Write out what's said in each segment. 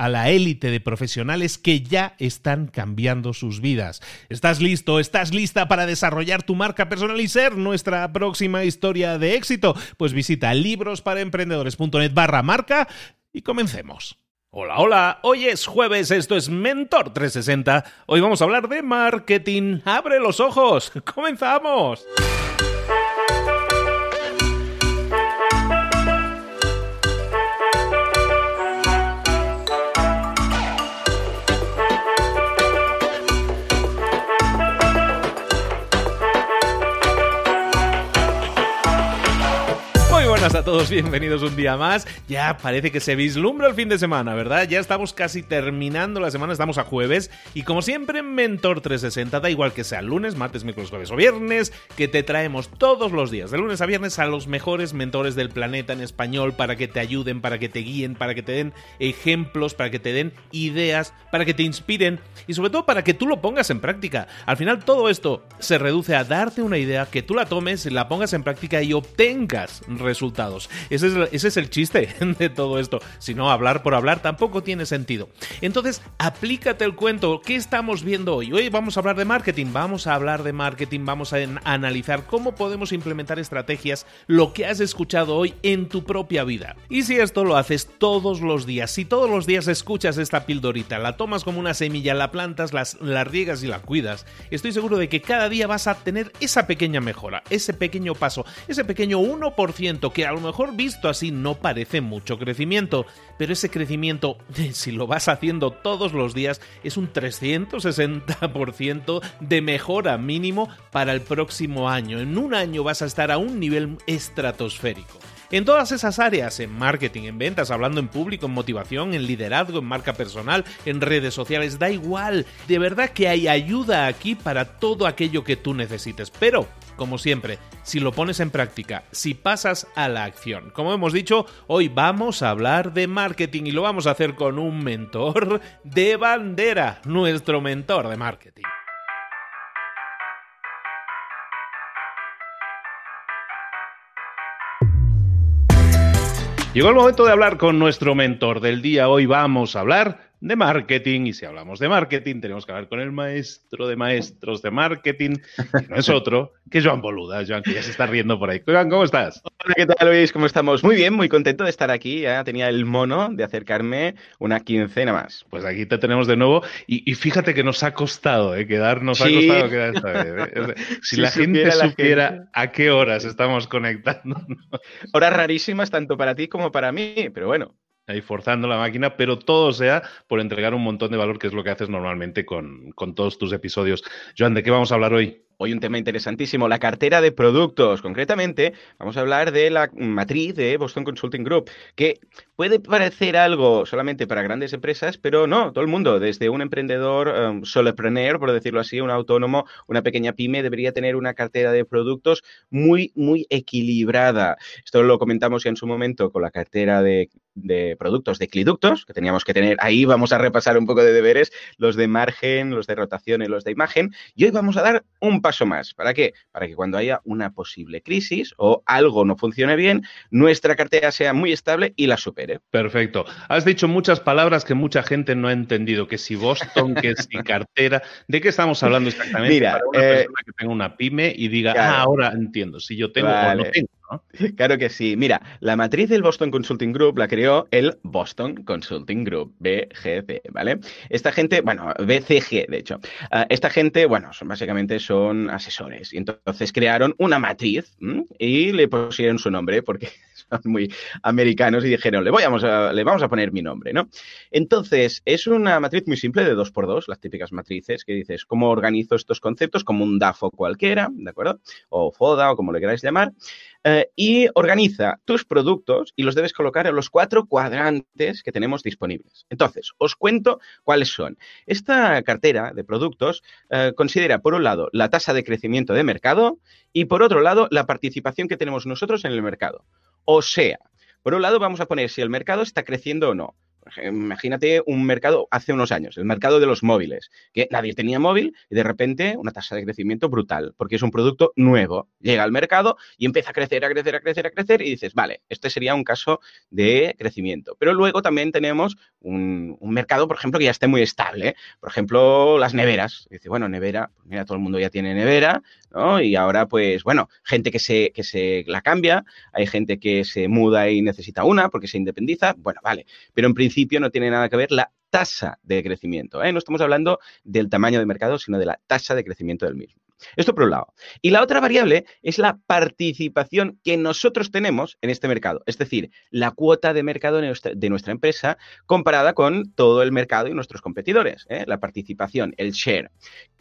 a la élite de profesionales que ya están cambiando sus vidas. ¿Estás listo? ¿Estás lista para desarrollar tu marca personal y ser nuestra próxima historia de éxito? Pues visita librosparaemprendedores.net barra marca y comencemos. Hola, hola, hoy es jueves, esto es Mentor 360. Hoy vamos a hablar de marketing. ¡Abre los ojos! ¡Comenzamos! A todos, bienvenidos un día más. Ya parece que se vislumbra el fin de semana, ¿verdad? Ya estamos casi terminando la semana, estamos a jueves. Y como siempre, Mentor 360, da igual que sea lunes, martes, miércoles, jueves o viernes, que te traemos todos los días, de lunes a viernes, a los mejores mentores del planeta en español para que te ayuden, para que te guíen, para que te den ejemplos, para que te den ideas, para que te inspiren y sobre todo para que tú lo pongas en práctica. Al final todo esto se reduce a darte una idea, que tú la tomes, la pongas en práctica y obtengas resultados ese es, el chiste de todo esto. Si no, hablar por hablar tampoco tiene sentido. Entonces, aplícate el cuento. ¿Qué estamos viendo hoy? Hoy vamos a hablar de marketing. Vamos a hablar de marketing. Vamos a analizar cómo podemos implementar estrategias, lo que has escuchado hoy en tu propia vida. Y si esto lo haces todos los días, si todos los días escuchas esta pildorita, la tomas como una semilla, la plantas, la riegas y la cuidas, estoy seguro de que cada día vas a tener esa pequeña mejora, ese pequeño paso, ese pequeño 1% que a lo mejor visto así no parece mucho crecimiento, pero ese crecimiento, si lo vas haciendo todos los días, es un 360% de mejora mínimo para el próximo año. En un año vas a estar a un nivel estratosférico. En todas esas áreas, en marketing, en ventas, hablando en público, en motivación, en liderazgo, en marca personal, en redes sociales, da igual. De verdad que hay ayuda aquí para todo aquello que tú necesites. Pero como siempre, si lo pones en práctica, si pasas a la acción. Como hemos dicho, hoy vamos a hablar de marketing y lo vamos a hacer con un mentor de bandera, nuestro mentor de marketing. Llegó el momento de hablar con nuestro mentor del día. Hoy vamos a hablar de marketing. Y si hablamos de marketing, tenemos que hablar con el maestro de maestros de marketing, que no es otro que Joan Boluda. Joan, que ya se está riendo por ahí. Joan, ¿cómo estás? Hola, ¿qué tal, Luis? ¿Cómo estamos? Muy bien, muy contento de estar aquí. Ya tenía el mono de acercarme una quincena más. Pues aquí te tenemos de nuevo. Y, fíjate que nos ha costado, ¿eh? Quedar, nos ha costado quedar esta vez. ¿eh? Si, la gente supiera a qué horas estamos conectando. Horas rarísimas tanto para ti como para mí, pero bueno ahí forzando la máquina, pero todo sea por entregar un montón de valor, que es lo que haces normalmente con, con todos tus episodios. Joan, ¿de qué vamos a hablar hoy? Hoy un tema interesantísimo, la cartera de productos. Concretamente, vamos a hablar de la matriz de Boston Consulting Group, que puede parecer algo solamente para grandes empresas, pero no, todo el mundo, desde un emprendedor um, solopreneur, por decirlo así, un autónomo, una pequeña pyme, debería tener una cartera de productos muy, muy equilibrada. Esto lo comentamos ya en su momento con la cartera de productos de cliductos que teníamos que tener. Ahí vamos a repasar un poco de deberes, los de margen, los de rotación y los de imagen. Y hoy vamos a dar un paso más. ¿Para qué? Para que cuando haya una posible crisis o algo no funcione bien, nuestra cartera sea muy estable y la supere. Perfecto. Has dicho muchas palabras que mucha gente no ha entendido. Que si Boston, que si cartera. ¿De qué estamos hablando exactamente? Mira, Para una eh, persona que tenga una pyme y diga, ah, ahora entiendo, si yo tengo o no tengo. Claro que sí. Mira, la matriz del Boston Consulting Group la creó el Boston Consulting Group, BGC, ¿vale? Esta gente, bueno, BCG, de hecho. Ah, esta gente, bueno, son, básicamente son asesores. Y entonces crearon una matriz y le pusieron su nombre porque muy americanos y dijeron, le, voy a, le vamos a poner mi nombre, ¿no? Entonces, es una matriz muy simple de dos por dos, las típicas matrices que dices, ¿cómo organizo estos conceptos? Como un DAFO cualquiera, ¿de acuerdo? O FODA o como le queráis llamar. Eh, y organiza tus productos y los debes colocar en los cuatro cuadrantes que tenemos disponibles. Entonces, os cuento cuáles son. Esta cartera de productos eh, considera, por un lado, la tasa de crecimiento de mercado y, por otro lado, la participación que tenemos nosotros en el mercado. O sea, por un lado, vamos a poner si el mercado está creciendo o no. Imagínate un mercado hace unos años, el mercado de los móviles, que nadie tenía móvil y de repente una tasa de crecimiento brutal, porque es un producto nuevo. Llega al mercado y empieza a crecer, a crecer, a crecer, a crecer y dices, vale, este sería un caso de crecimiento. Pero luego también tenemos un, mercado, por ejemplo, que ya esté muy estable. Por ejemplo, las neveras. Dice, bueno, nevera, pues mira, todo el mundo ya tiene nevera, ¿no? Y ahora, pues, bueno, gente que se, que se la cambia, hay gente que se muda y necesita una porque se independiza, bueno, vale. Pero en principio no tiene nada que ver la tasa de crecimiento. ¿eh? No estamos hablando del tamaño de mercado, sino de la tasa de crecimiento del mismo. Esto por un lado. Y la otra variable es la participación que nosotros tenemos en este mercado, es decir, la cuota de mercado de nuestra, empresa comparada con todo el mercado y nuestros competidores. ¿eh? La participación, el share,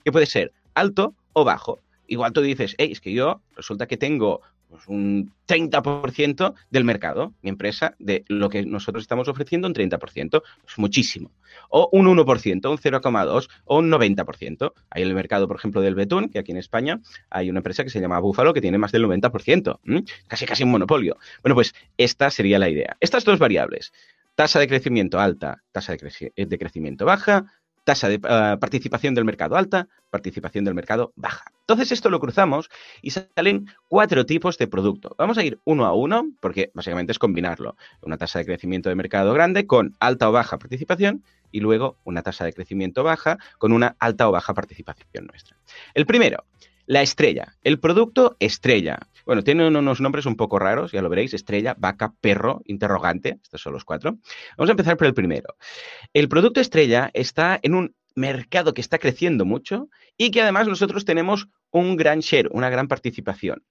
que puede ser alto o bajo. Igual tú dices, hey, es que yo resulta que tengo pues un 30% del mercado, mi empresa, de lo que nosotros estamos ofreciendo, un 30%, es muchísimo. O un 1%, un 0,2% o un 90%. Hay el mercado, por ejemplo, del betún, que aquí en España hay una empresa que se llama Búfalo que tiene más del 90%, casi casi un monopolio. Bueno, pues esta sería la idea. Estas dos variables, tasa de crecimiento alta, tasa de crecimiento baja, tasa de eh, participación del mercado alta, participación del mercado baja. Entonces esto lo cruzamos y salen cuatro tipos de producto. Vamos a ir uno a uno porque básicamente es combinarlo. Una tasa de crecimiento de mercado grande con alta o baja participación y luego una tasa de crecimiento baja con una alta o baja participación nuestra. El primero, la estrella, el producto estrella. Bueno, tiene unos nombres un poco raros, ya lo veréis, estrella, vaca, perro, interrogante, estos son los cuatro. Vamos a empezar por el primero. El producto estrella está en un mercado que está creciendo mucho y que además nosotros tenemos un gran share, una gran participación.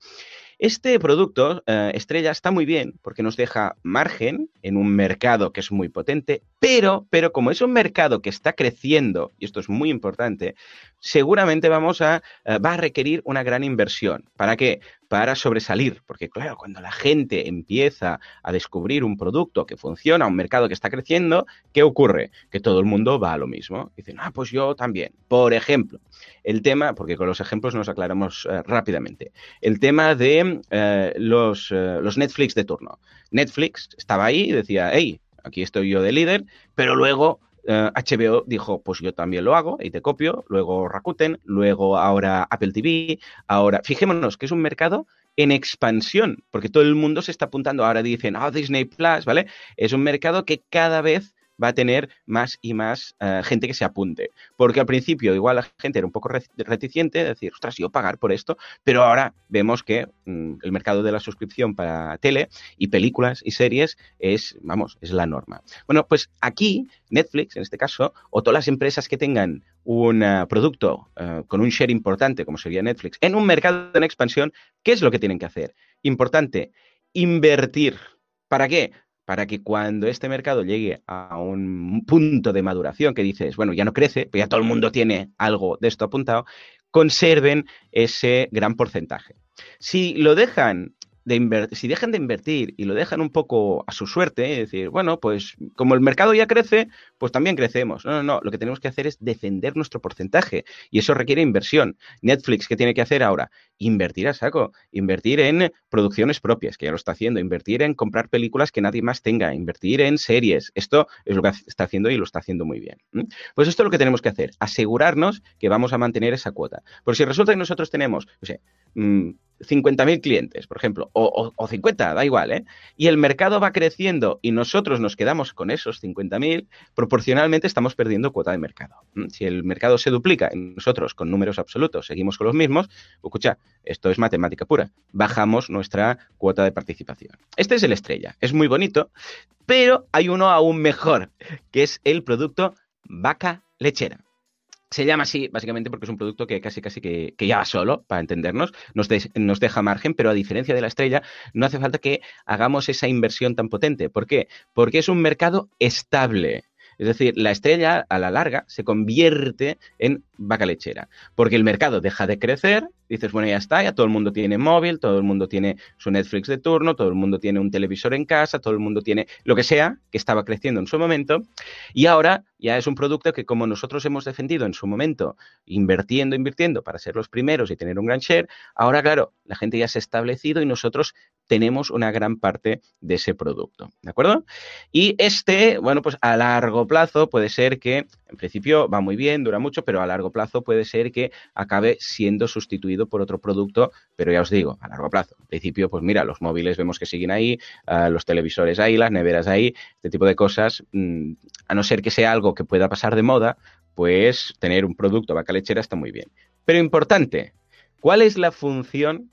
Este producto, eh, Estrella, está muy bien porque nos deja margen en un mercado que es muy potente, pero, pero como es un mercado que está creciendo, y esto es muy importante, seguramente vamos a, eh, va a requerir una gran inversión. ¿Para qué? Para sobresalir, porque claro, cuando la gente empieza a descubrir un producto que funciona, un mercado que está creciendo, ¿qué ocurre? Que todo el mundo va a lo mismo. Dicen, ah, pues yo también. Por ejemplo, el tema, porque con los ejemplos nos aclaramos eh, rápidamente, el tema de eh, los, los Netflix de turno. Netflix estaba ahí y decía, hey, aquí estoy yo de líder, pero luego HBO eh, dijo, pues yo también lo hago y te copio, luego Rakuten, luego ahora Apple TV, ahora, fijémonos que es un mercado en expansión, porque todo el mundo se está apuntando, ahora dicen, ah, Disney Plus, ¿vale? Es un mercado que cada vez va a tener más y más eh, gente que se apunte. Porque al principio igual la gente era un poco reticente, de decir, ostras, yo pagar por esto, pero ahora vemos que mm, el mercado de la suscripción para tele y películas y series es, vamos, es la norma. Bueno, pues aquí Netflix, en este caso, o todas las empresas que tengan un eh, producto eh, con un share importante, como sería Netflix, en un mercado en expansión, ¿qué es lo que tienen que hacer? Importante, invertir. ¿Para qué? Para que cuando este mercado llegue a un punto de maduración que dices, bueno, ya no crece, pero ya todo el mundo tiene algo de esto apuntado, conserven ese gran porcentaje. Si lo dejan si dejan de invertir y lo dejan un poco a su suerte, es decir, bueno, pues como el mercado ya crece, pues también crecemos. No, no, no, lo que tenemos que hacer es defender nuestro porcentaje y eso requiere inversión. Netflix, ¿qué tiene que hacer ahora? Invertir a saco, invertir en producciones propias, que ya lo está haciendo, invertir en comprar películas que nadie más tenga, invertir en series. Esto es lo que está haciendo y lo está haciendo muy bien. Pues esto es lo que tenemos que hacer, asegurarnos que vamos a mantener esa cuota. Por si resulta que nosotros tenemos, no sé, 50.000 mm, clientes, por ejemplo, o, 50, da igual, ¿eh? Y el mercado va creciendo y nosotros nos quedamos con esos 50.000, proporcionalmente estamos perdiendo cuota de mercado. Si el mercado se duplica y nosotros con números absolutos seguimos con los mismos, escucha, esto es matemática pura. Bajamos nuestra cuota de participación. Este es el estrella. Es muy bonito, pero hay uno aún mejor, que es el producto vaca lechera. Se llama así básicamente porque es un producto que casi casi que, ya va solo, para entendernos, nos, nos, deja margen, pero a diferencia de la estrella, no hace falta que hagamos esa inversión tan potente. ¿Por qué? Porque es un mercado estable. Es decir, la estrella a la larga se convierte en vaca lechera, porque el mercado deja de crecer, dices, bueno, ya está, ya todo el mundo tiene móvil, todo el mundo tiene su Netflix de turno, todo el mundo tiene un televisor en casa, todo el mundo tiene lo que sea que estaba creciendo en su momento, y ahora ya es un producto que como nosotros hemos defendido en su momento, invirtiendo, invirtiendo para ser los primeros y tener un gran share, ahora, claro, la gente ya se ha establecido y nosotros tenemos una gran parte de ese producto, ¿de acuerdo? Y este, bueno, pues a largo plazo puede ser que, en principio va muy bien, dura mucho, pero a largo plazo puede ser que acabe siendo sustituido por otro producto, pero ya os digo, a largo plazo. En principio, pues mira, los móviles vemos que siguen ahí, ah, los televisores ahí, las neveras ahí, este tipo de cosas, mm, a no ser que sea algo que pueda pasar de moda, pues tener un producto vaca lechera está muy bien. Pero importante, ¿cuál es la función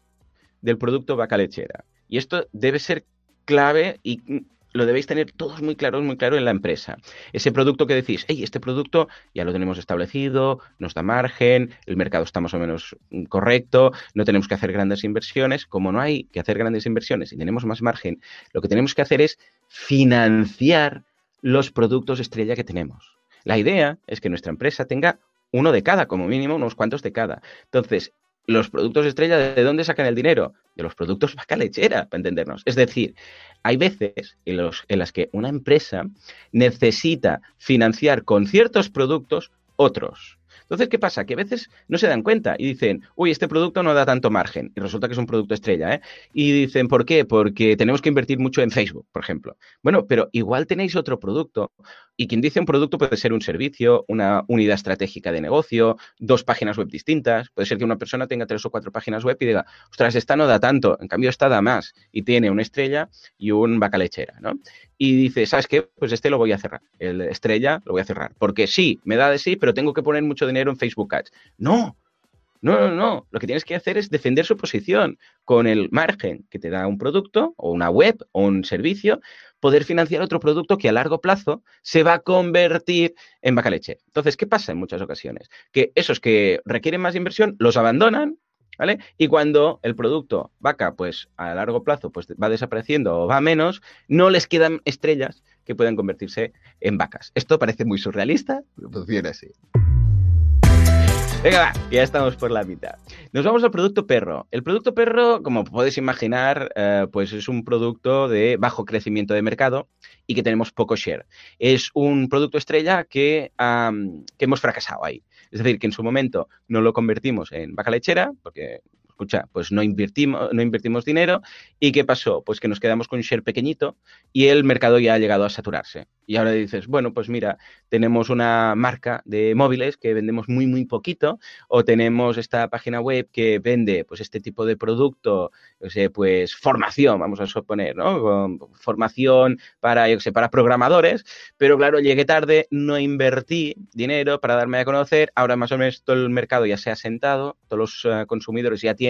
del producto vaca lechera? Y esto debe ser clave y lo debéis tener todos muy claros, muy claro en la empresa. Ese producto que decís, hey, este producto ya lo tenemos establecido, nos da margen, el mercado está más o menos correcto, no tenemos que hacer grandes inversiones. Como no hay que hacer grandes inversiones y tenemos más margen, lo que tenemos que hacer es financiar los productos estrella que tenemos. La idea es que nuestra empresa tenga uno de cada, como mínimo unos cuantos de cada. Entonces, los productos estrella, ¿de dónde sacan el dinero? De los productos vaca lechera, para entendernos. Es decir, hay veces en, en las que una empresa necesita financiar con ciertos productos otros. Entonces, ¿qué pasa? Que a veces no se dan cuenta y dicen, uy, este producto no da tanto margen. Y resulta que es un producto estrella, ¿eh? Y dicen, ¿por qué? Porque tenemos que invertir mucho en Facebook, por ejemplo. Bueno, pero igual tenéis otro producto. Y quien dice un producto puede ser un servicio, una unidad estratégica de negocio, dos páginas web distintas. Puede ser que una persona tenga tres o cuatro páginas web y diga, ostras, esta no da tanto, en cambio esta da más. Y tiene una estrella y un vaca lechera, ¿no? Y dice, ¿sabes qué? Pues este lo voy a cerrar. El estrella lo voy a cerrar. Porque sí, me da de sí, pero tengo que poner mucho dinero en Facebook Ads. No, no, no, no. Lo que tienes que hacer es defender su posición con el margen que te da un producto o una web o un servicio, poder financiar otro producto que a largo plazo se va a convertir en vaca leche. Entonces, ¿qué pasa en muchas ocasiones? Que esos que requieren más inversión los abandonan ¿Vale? Y cuando el producto vaca, pues a largo plazo, pues va desapareciendo o va menos, no les quedan estrellas que puedan convertirse en vacas. Esto parece muy surrealista, pero funciona así. Venga, va, ya estamos por la mitad. Nos vamos al producto perro. El producto perro, como podéis imaginar, eh, pues es un producto de bajo crecimiento de mercado y que tenemos poco share. Es un producto estrella que, que hemos fracasado ahí. Es decir, que en su momento no lo convertimos en vaca lechera, porque escucha, pues no invertimos, no invertimos dinero. ¿Y qué pasó? Pues que nos quedamos con un share pequeñito y el mercado ya ha llegado a saturarse. Y ahora dices, bueno, pues mira, tenemos una marca de móviles que vendemos muy, muy poquito, o tenemos esta página web que vende pues este tipo de producto, yo sé, pues formación, vamos a suponer, ¿no? Formación para, yo sé, para programadores, pero claro, llegué tarde, no invertí dinero para darme a conocer, ahora más o menos todo el mercado ya se ha sentado, todos los eh, consumidores ya tienen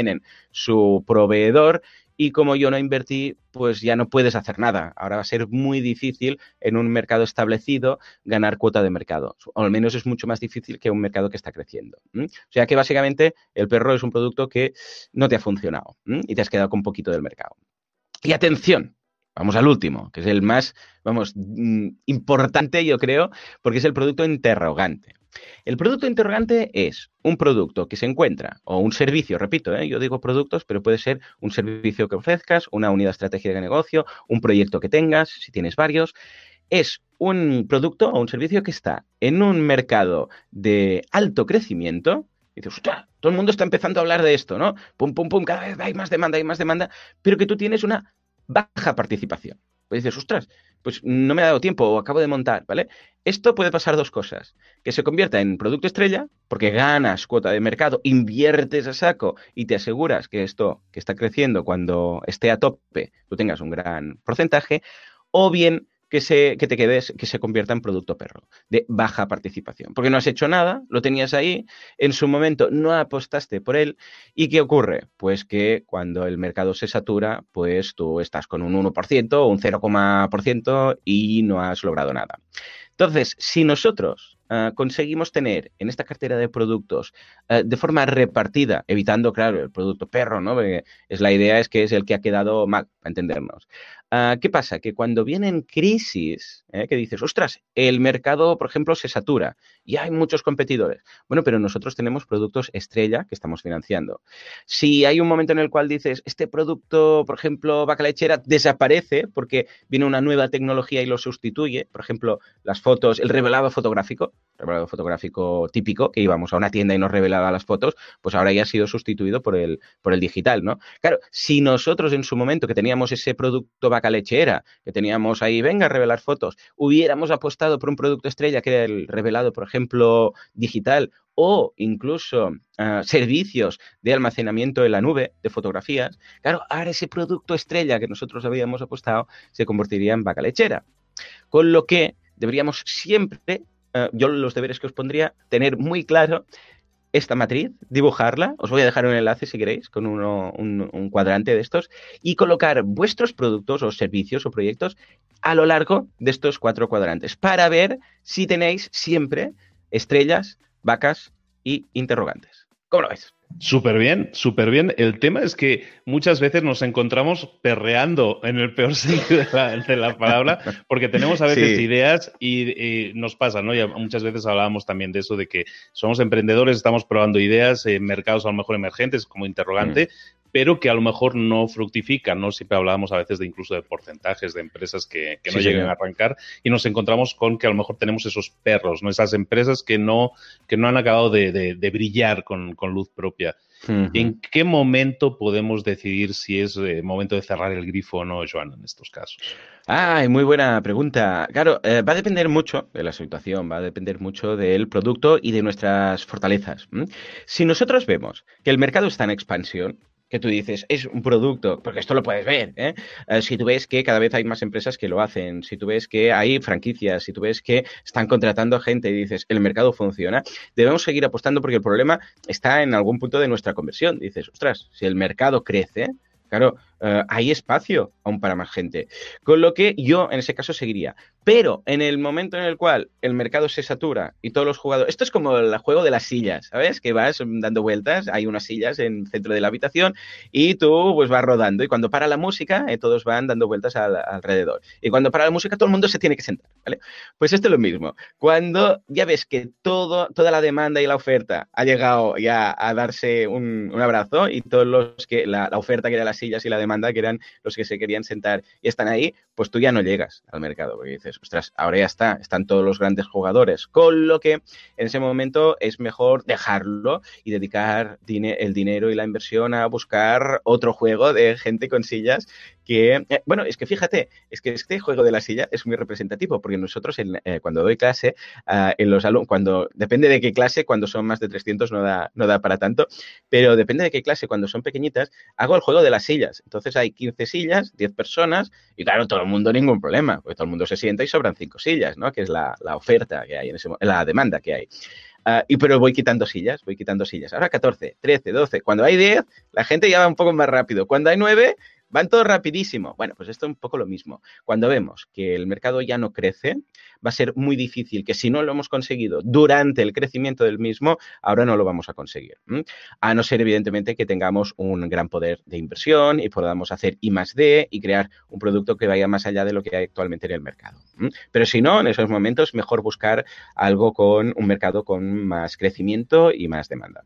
su proveedor y como yo no invertí, pues ya no puedes hacer nada. Ahora va a ser muy difícil en un mercado establecido ganar cuota de mercado. O al menos es mucho más difícil que un mercado que está creciendo. O sea que básicamente el perro es un producto que no te ha funcionado y te has quedado con poquito del mercado. Y atención, Vamos al último, que es el más, vamos, mm, importante, yo creo, porque es el producto interrogante. El producto interrogante es un producto que se encuentra, o un servicio, repito, ¿eh? yo digo productos, pero puede ser un servicio que ofrezcas, una unidad estratégica de negocio, un proyecto que tengas, si tienes varios. Es un producto o un servicio que está en un mercado de alto crecimiento. Y dices, todo el mundo está empezando a hablar de esto, ¿no? Pum, pum, pum, cada vez hay más demanda, hay más demanda, pero que tú tienes una baja participación. Pues dices, ostras, pues no me ha dado tiempo o acabo de montar, ¿vale? Esto puede pasar dos cosas. Que se convierta en producto estrella, porque ganas cuota de mercado, inviertes a saco y te aseguras que esto que está creciendo cuando esté a tope, tú tengas un gran porcentaje, o bien que, se, que te quedes, que se convierta en producto perro, de baja participación. Porque no has hecho nada, lo tenías ahí, en su momento no apostaste por él. ¿Y qué ocurre? Pues que cuando el mercado se satura, pues tú estás con un 1% o un 0,% y no has logrado nada. Entonces, si nosotros uh, conseguimos tener en esta cartera de productos uh, de forma repartida, evitando, claro, el producto perro, ¿no? Es la idea es que es el que ha quedado mal, para entendernos. Uh, ¿Qué pasa? Que cuando vienen crisis, ¿eh? que dices, ostras, el mercado, por ejemplo, se satura y hay muchos competidores. Bueno, pero nosotros tenemos productos estrella que estamos financiando. Si hay un momento en el cual dices, este producto, por ejemplo, vaca lechera, desaparece porque viene una nueva tecnología y lo sustituye, por ejemplo, las fotos, el revelado fotográfico, revelado fotográfico típico, que íbamos a una tienda y nos revelaba las fotos, pues ahora ya ha sido sustituido por el, por el digital, ¿no? Claro, si nosotros en su momento que teníamos ese producto vaca lechera, que teníamos ahí, venga a revelar fotos, hubiéramos apostado por un producto estrella que era el revelado, por ejemplo, digital o incluso uh, servicios de almacenamiento en la nube de fotografías, claro, ahora ese producto estrella que nosotros habíamos apostado se convertiría en vaca lechera. Con lo que deberíamos siempre, uh, yo los deberes que os pondría, tener muy claro esta matriz, dibujarla, os voy a dejar un enlace si queréis, con uno, un, un, cuadrante de estos, y colocar vuestros productos o servicios o proyectos a lo largo de estos cuatro cuadrantes, para ver si tenéis siempre estrellas, vacas y interrogantes. ¿Cómo lo veis? Súper bien, súper bien. El tema es que muchas veces nos encontramos perreando en el peor sentido de la, de la palabra, porque tenemos a veces sí. ideas y, y, nos pasa, ¿no? Y muchas veces hablábamos también de eso, de que somos emprendedores, estamos probando ideas en mercados a lo mejor emergentes como interrogante, mm pero que a lo mejor no fructifican, ¿no? Siempre hablábamos a veces de incluso de porcentajes de empresas que, que no sí, llegan a arrancar y nos encontramos con que a lo mejor tenemos esos perros, ¿no? Esas empresas que no, que no han acabado de, de, de brillar con, con, luz propia. Uh -huh. ¿En qué momento podemos decidir si es eh, momento de cerrar el grifo o no, Joan, en estos casos? Ah, muy buena pregunta. Claro, eh, va a depender mucho de la situación, va a depender mucho del producto y de nuestras fortalezas. ¿Mm? Si nosotros vemos que el mercado está en expansión, que tú dices, es un producto, porque esto lo puedes ver, ¿eh? Uh, si tú ves que cada vez hay más empresas que lo hacen, si tú ves que hay franquicias, si tú ves que están contratando gente y dices, el mercado funciona, debemos seguir apostando porque el problema está en algún punto de nuestra conversión. Dices, ostras, si el mercado crece, claro, uh, hay espacio aún para más gente. Con lo que yo en ese caso seguiría. Pero en el momento en el cual el mercado se satura y todos los jugadores. Esto es como el juego de las sillas, ¿sabes? Que vas dando vueltas, hay unas sillas en el centro de la habitación y tú pues vas rodando. Y cuando para la música, eh, todos van dando vueltas al, alrededor. Y cuando para la música, todo el mundo se tiene que sentar, ¿vale? Pues esto es lo mismo. Cuando ya ves que todo, toda la demanda y la oferta ha llegado ya a darse un, abrazo y todos los que la, oferta que era las sillas y la demanda que eran los que se querían sentar y están ahí, pues tú ya no llegas al mercado porque dices, ostras, ahora ya está, están todos los grandes jugadores, con lo que en ese momento es mejor dejarlo y dedicar el dinero y la inversión a buscar otro juego de gente con sillas que, eh, bueno, es que fíjate, es que este juego de la silla es muy representativo, porque nosotros en, eh, cuando doy clase, uh, en los alumnos, cuando, depende de qué clase, cuando son más de 300 no da, no da para tanto, pero depende de qué clase, cuando son pequeñitas, hago el juego de las sillas. Entonces hay 15 sillas, 10 personas, y claro, todo el mundo ningún problema, porque todo el mundo se sienta y sobran 5 sillas, ¿no? Que es la, la oferta que hay, en ese, la demanda que hay. Uh, y pero voy quitando sillas, voy quitando sillas. Ahora 14, 13, 12. Cuando hay 10, la gente ya va un poco más rápido. Cuando hay 9, van todo rapidísimo. Bueno, pues esto es un poco lo mismo. Cuando vemos que el mercado ya no crece, va a ser muy difícil que si no lo hemos conseguido durante el crecimiento del mismo, ahora no lo vamos a conseguir. A no ser, evidentemente, que tengamos un gran poder de inversión y podamos hacer I más D y crear un producto que vaya más allá de lo que hay actualmente en el mercado. Pero si no, en esos momentos, mejor buscar algo con un mercado con más crecimiento y más demanda.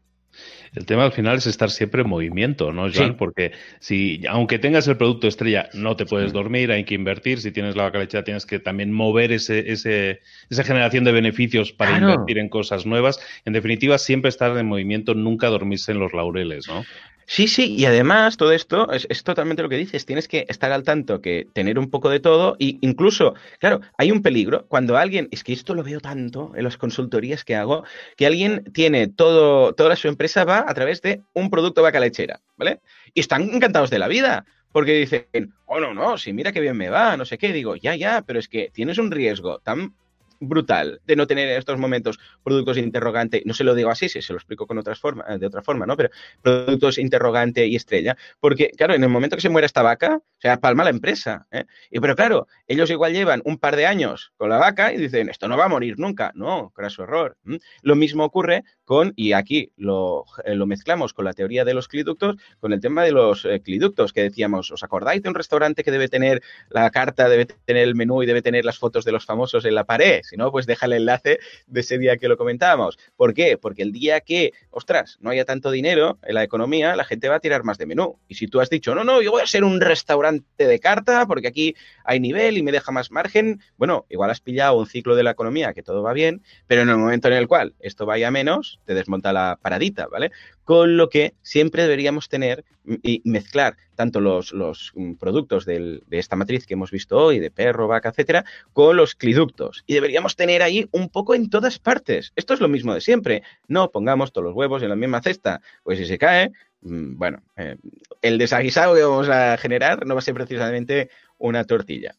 El tema al final es estar siempre en movimiento, ¿no, Joan? Porque si, aunque tengas el producto estrella, no te puedes dormir, hay que invertir. Si tienes la vaca lechera, tienes que también mover ese, ese, esa generación de beneficios para invertir en cosas nuevas. En definitiva, siempre estar en movimiento, nunca dormirse en los laureles, ¿no? Sí, sí, y además todo esto es, totalmente lo que dices, tienes que estar al tanto, que tener un poco de todo e incluso, claro, hay un peligro cuando alguien, es que esto lo veo tanto en las consultorías que hago, que alguien tiene todo, toda su empresa va a través de un producto vaca lechera, ¿vale? Y están encantados de la vida, porque dicen, oh, no, no, si mira qué bien me va, no sé qué, digo, ya, ya, pero es que tienes un riesgo tan brutal de no tener en estos momentos productos interrogante, no se lo digo así, si se lo explico con otras forma, de otra forma, ¿no? Pero productos interrogante y estrella, porque claro, en el momento que se muera esta vaca, o sea, palma la empresa, ¿eh? Y pero claro, ellos igual llevan un par de años con la vaca y dicen, esto no va a morir nunca, no, su error. Lo mismo ocurre con, y aquí lo, eh, lo, mezclamos con la teoría de los cliductos, con el tema de los eh, cliductos, que decíamos, ¿os acordáis de un restaurante que debe tener la carta, debe tener el menú y debe tener las fotos de los famosos en la pared? Si no, pues deja el enlace de ese día que lo comentábamos. ¿Por qué? Porque el día que, ostras, no haya tanto dinero en la economía, la gente va a tirar más de menú. Y si tú has dicho, no, no, yo voy a ser un restaurante de carta porque aquí hay nivel y me deja más margen, bueno, igual has pillado un ciclo de la economía que todo va bien, pero en el momento en el cual esto vaya menos, te desmonta la paradita, ¿vale? Con lo que siempre deberíamos tener y mezclar tanto los, los mm, productos de esta matriz que hemos visto hoy, de perro, vaca, etcétera, con los cliductos. Y deberíamos tener ahí un poco en todas partes. Esto es lo mismo de siempre. No pongamos todos los huevos en la misma cesta, pues si se cae, mm, bueno, eh, el desaguisado que vamos a generar no va a ser precisamente una tortilla.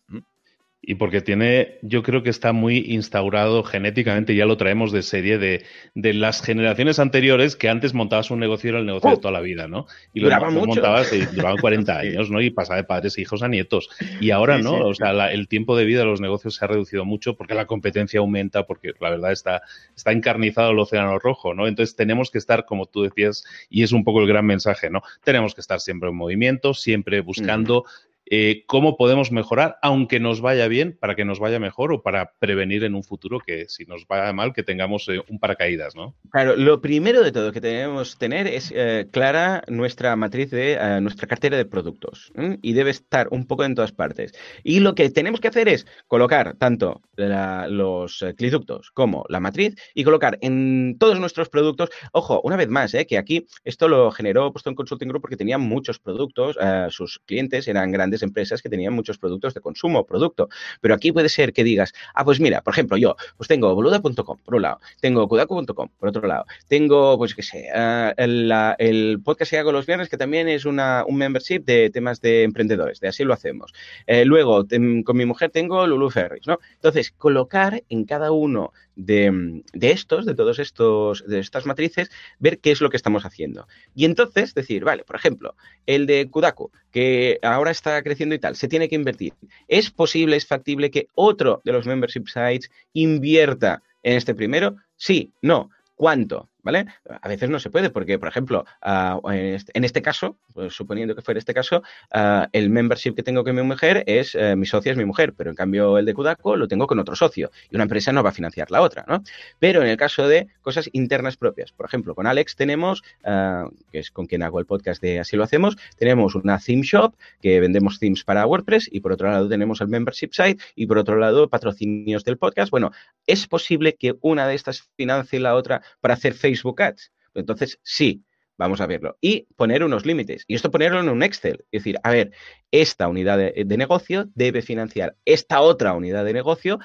Y porque tiene, yo creo que está muy instaurado genéticamente, ya lo traemos de serie, de, de las generaciones anteriores que antes montabas un negocio, era el negocio de uh. toda la vida, ¿no? Y lo, montabas y duraban 40 años, ¿no? Y pasaba de padres e hijos a nietos. Y ahora, ¿no? O sea, el tiempo de vida de los negocios se ha reducido mucho porque la competencia aumenta, porque la verdad está, está encarnizado el océano rojo, ¿no? Entonces tenemos que estar, como tú decías, y es un poco el gran mensaje, ¿no? Tenemos que estar siempre en movimiento, siempre buscando eh, cómo podemos mejorar, aunque nos vaya bien, para que nos vaya mejor o para prevenir en un futuro que si nos vaya mal, que tengamos eh, un paracaídas, ¿no? Claro, lo primero de todo que tenemos que tener es eh, clara nuestra matriz de nuestra cartera de productos y debe estar un poco en todas partes. Y lo que tenemos que hacer es colocar tanto los cliductos como la matriz y colocar en todos nuestros productos, ojo, una vez más, que aquí esto lo generó Boston Consulting Group porque tenían muchos productos, sus clientes eran grandes empresas que tenían muchos productos de consumo, producto. Pero aquí puede ser que digas, ah, pues mira, por ejemplo, yo, pues tengo boluda.com, por un lado, tengo kudaku.com, por otro lado, tengo, pues qué sé, ah, el, podcast que hago los viernes, que también es una, un membership de temas de emprendedores, de así lo hacemos. Eh, luego, con mi mujer tengo Lulu Ferris, ¿no? Entonces, colocar en cada uno de, estos, de todos estos, de estas matrices, ver qué es lo que estamos haciendo. Y entonces decir, vale, por ejemplo, el de Kudaku, que ahora está creciendo y tal, se tiene que invertir. ¿Es posible, es factible que otro de los membership sites invierta en este primero? Sí, no. ¿Cuánto? ¿Vale? A veces no se puede porque, por ejemplo, ah, en este caso, pues, suponiendo que fuera este caso, ah, el membership que tengo con mi mujer es, eh, mi socia es mi mujer, pero en cambio el de Kudaco lo tengo con otro socio y una empresa no va a financiar la otra, ¿no? Pero en el caso de cosas internas propias, por ejemplo, con Alex tenemos, ah, que es con quien hago el podcast de Así lo hacemos, tenemos una theme shop que vendemos themes para WordPress y por otro lado tenemos el membership site y por otro lado patrocinios del podcast. Bueno, es posible que una de estas financie la otra para hacer Facebook Facebook Ads. Entonces, sí, vamos a verlo. Y poner unos límites. Y esto ponerlo en un Excel. Es decir, a ver, esta unidad de, negocio debe financiar esta otra unidad de negocio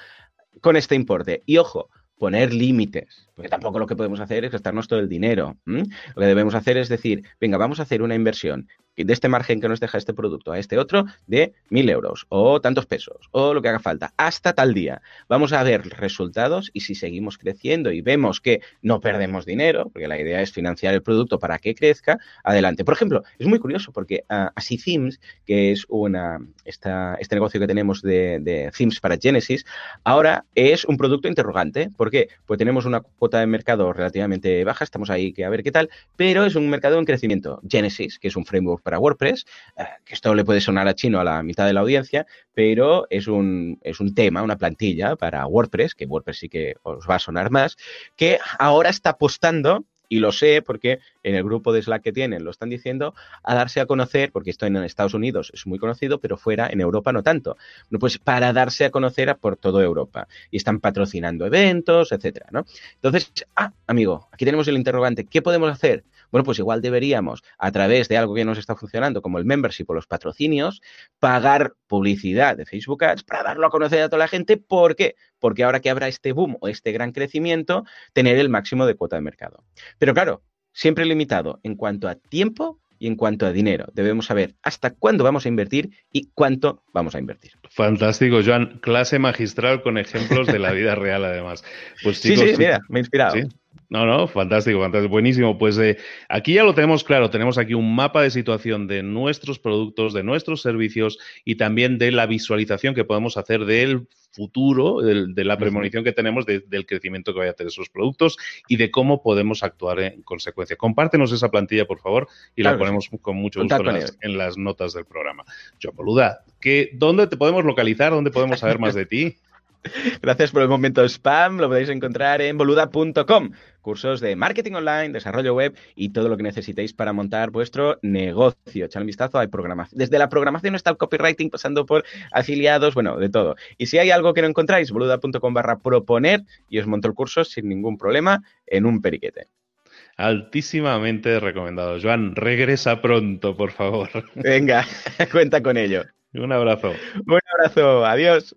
con este importe. Y ojo, poner límites. Porque tampoco lo que podemos hacer es gastarnos todo el dinero. Lo que debemos hacer es decir, venga, vamos a hacer una inversión de este margen que nos deja este producto a este otro de mil euros o tantos pesos o lo que haga falta hasta tal día. Vamos a ver resultados y si seguimos creciendo y vemos que no perdemos dinero, porque la idea es financiar el producto para que crezca, adelante. Por ejemplo, es muy curioso porque uh, Así Themes, que es una, esta, este negocio que tenemos de, de themes para Genesis, ahora es un producto interrogante. ¿Por qué? Pues tenemos una cuota de mercado relativamente baja, estamos ahí que a ver qué tal, pero es un mercado en crecimiento. Genesis, que es un framework para WordPress, eh, que esto le puede sonar a chino a la mitad de la audiencia, pero es un, es un tema, una plantilla para WordPress, que WordPress sí que os va a sonar más, que ahora está apostando y lo sé porque en el grupo de Slack que tienen lo están diciendo, a darse a conocer, porque esto en Estados Unidos es muy conocido, pero fuera, en Europa no tanto. pues para darse a conocer por toda Europa. Y están patrocinando eventos, etcétera, ¿no? Entonces, ah, amigo, aquí tenemos el interrogante, ¿qué podemos hacer? Bueno, pues igual deberíamos, a través de algo que nos está funcionando, como el membership o los patrocinios, pagar publicidad de Facebook Ads para darlo a conocer a toda la gente. ¿Por qué? Porque ahora que habrá este boom o este gran crecimiento, tener el máximo de cuota de mercado. Pero claro, siempre limitado en cuanto a tiempo y en cuanto a dinero. Debemos saber hasta cuándo vamos a invertir y cuánto vamos a invertir. Fantástico, Joan. Clase magistral con ejemplos de la vida real, además. Pues, sí, sí, mira, me he inspirado. No, no, fantástico, fantástico, buenísimo. Pues eh, aquí ya lo tenemos claro, tenemos aquí un mapa de situación de nuestros productos, de nuestros servicios y también de la visualización que podemos hacer del futuro, de, la premonición que tenemos del crecimiento que vaya a tener esos productos y de cómo podemos actuar en consecuencia. Compártenos esa plantilla, por favor, y la ponemos con mucho gusto en las, notas del programa. Yo, Boluda, ¿dónde te podemos localizar? ¿Dónde podemos saber más de ti? Gracias por el momento spam. Lo podéis encontrar en boluda.com. Cursos de marketing online, desarrollo web y todo lo que necesitéis para montar vuestro negocio. Echad un vistazo, hay programación. Desde la programación está el copywriting, pasando por afiliados, bueno, de todo. Y si hay algo que no encontráis, boluda.com barra proponer y os monto el curso sin ningún problema en un periquete altísimamente recomendado. Joan, regresa pronto, por favor. Venga, cuenta con ello. Un abrazo. Un abrazo, adiós.